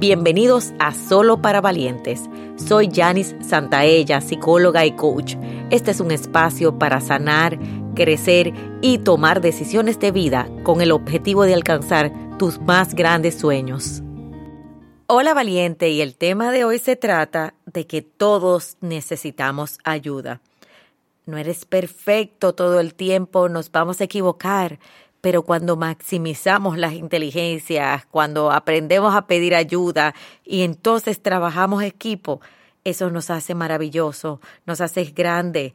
Bienvenidos a Solo para Valientes. Soy Janice Santaella, psicóloga y coach. Este es un espacio para sanar, crecer y tomar decisiones de vida con el objetivo de alcanzar tus más grandes sueños. Hola valiente y el tema de hoy se trata de que todos necesitamos ayuda. No eres perfecto todo el tiempo, nos vamos a equivocar, pero cuando maximizamos las inteligencias, cuando aprendemos a pedir ayuda y entonces trabajamos equipo, eso nos hace maravilloso, nos hace grande,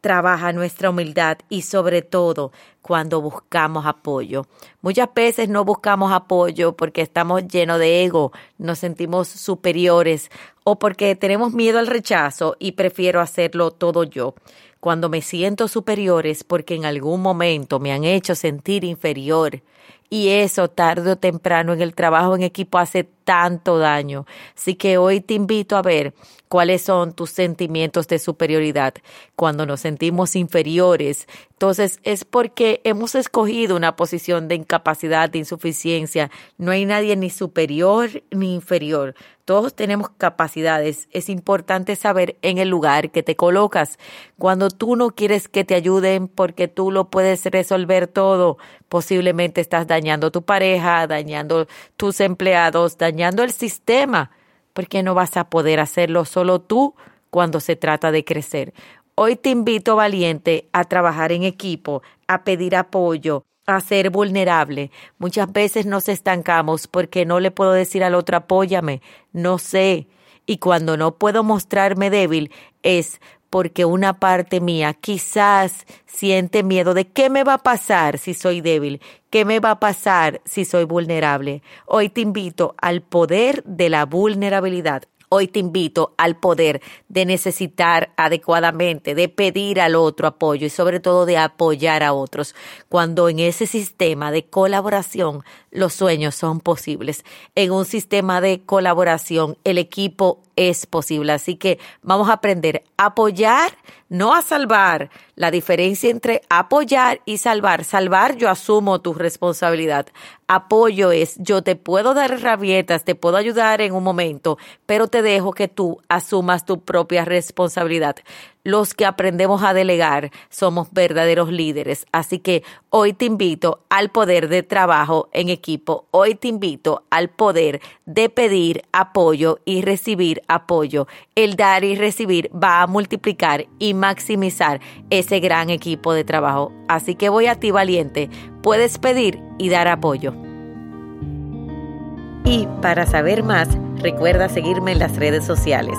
trabaja nuestra humildad y sobre todo cuando buscamos apoyo. Muchas veces no buscamos apoyo porque estamos llenos de ego, nos sentimos superiores o porque tenemos miedo al rechazo y prefiero hacerlo todo yo cuando me siento superior es porque en algún momento me han hecho sentir inferior. Y eso tarde o temprano en el trabajo en equipo hace tanto daño. Así que hoy te invito a ver cuáles son tus sentimientos de superioridad. Cuando nos sentimos inferiores, entonces es porque hemos escogido una posición de incapacidad, de insuficiencia. No hay nadie ni superior ni inferior. Todos tenemos capacidades. Es importante saber en el lugar que te colocas. Cuando tú no quieres que te ayuden porque tú lo puedes resolver todo, posiblemente estás dañando tu pareja, dañando tus empleados, el sistema, porque no vas a poder hacerlo solo tú cuando se trata de crecer. Hoy te invito, valiente, a trabajar en equipo, a pedir apoyo, a ser vulnerable. Muchas veces nos estancamos porque no le puedo decir al otro apóyame, no sé. Y cuando no puedo mostrarme débil es porque una parte mía quizás siente miedo de qué me va a pasar si soy débil, qué me va a pasar si soy vulnerable. Hoy te invito al poder de la vulnerabilidad. Hoy te invito al poder de necesitar adecuadamente, de pedir al otro apoyo y sobre todo de apoyar a otros, cuando en ese sistema de colaboración los sueños son posibles. En un sistema de colaboración el equipo es posible. Así que vamos a aprender a apoyar, no a salvar. La diferencia entre apoyar y salvar. Salvar, yo asumo tu responsabilidad. Apoyo es, yo te puedo dar herramientas, te puedo ayudar en un momento, pero te dejo que tú asumas tu propia responsabilidad los que aprendemos a delegar somos verdaderos líderes. Así que hoy te invito al poder de trabajo en equipo. Hoy te invito al poder de pedir apoyo y recibir apoyo. El dar y recibir va a multiplicar y maximizar ese gran equipo de trabajo. Así que voy a ti valiente. Puedes pedir y dar apoyo. Y para saber más, recuerda seguirme en las redes sociales.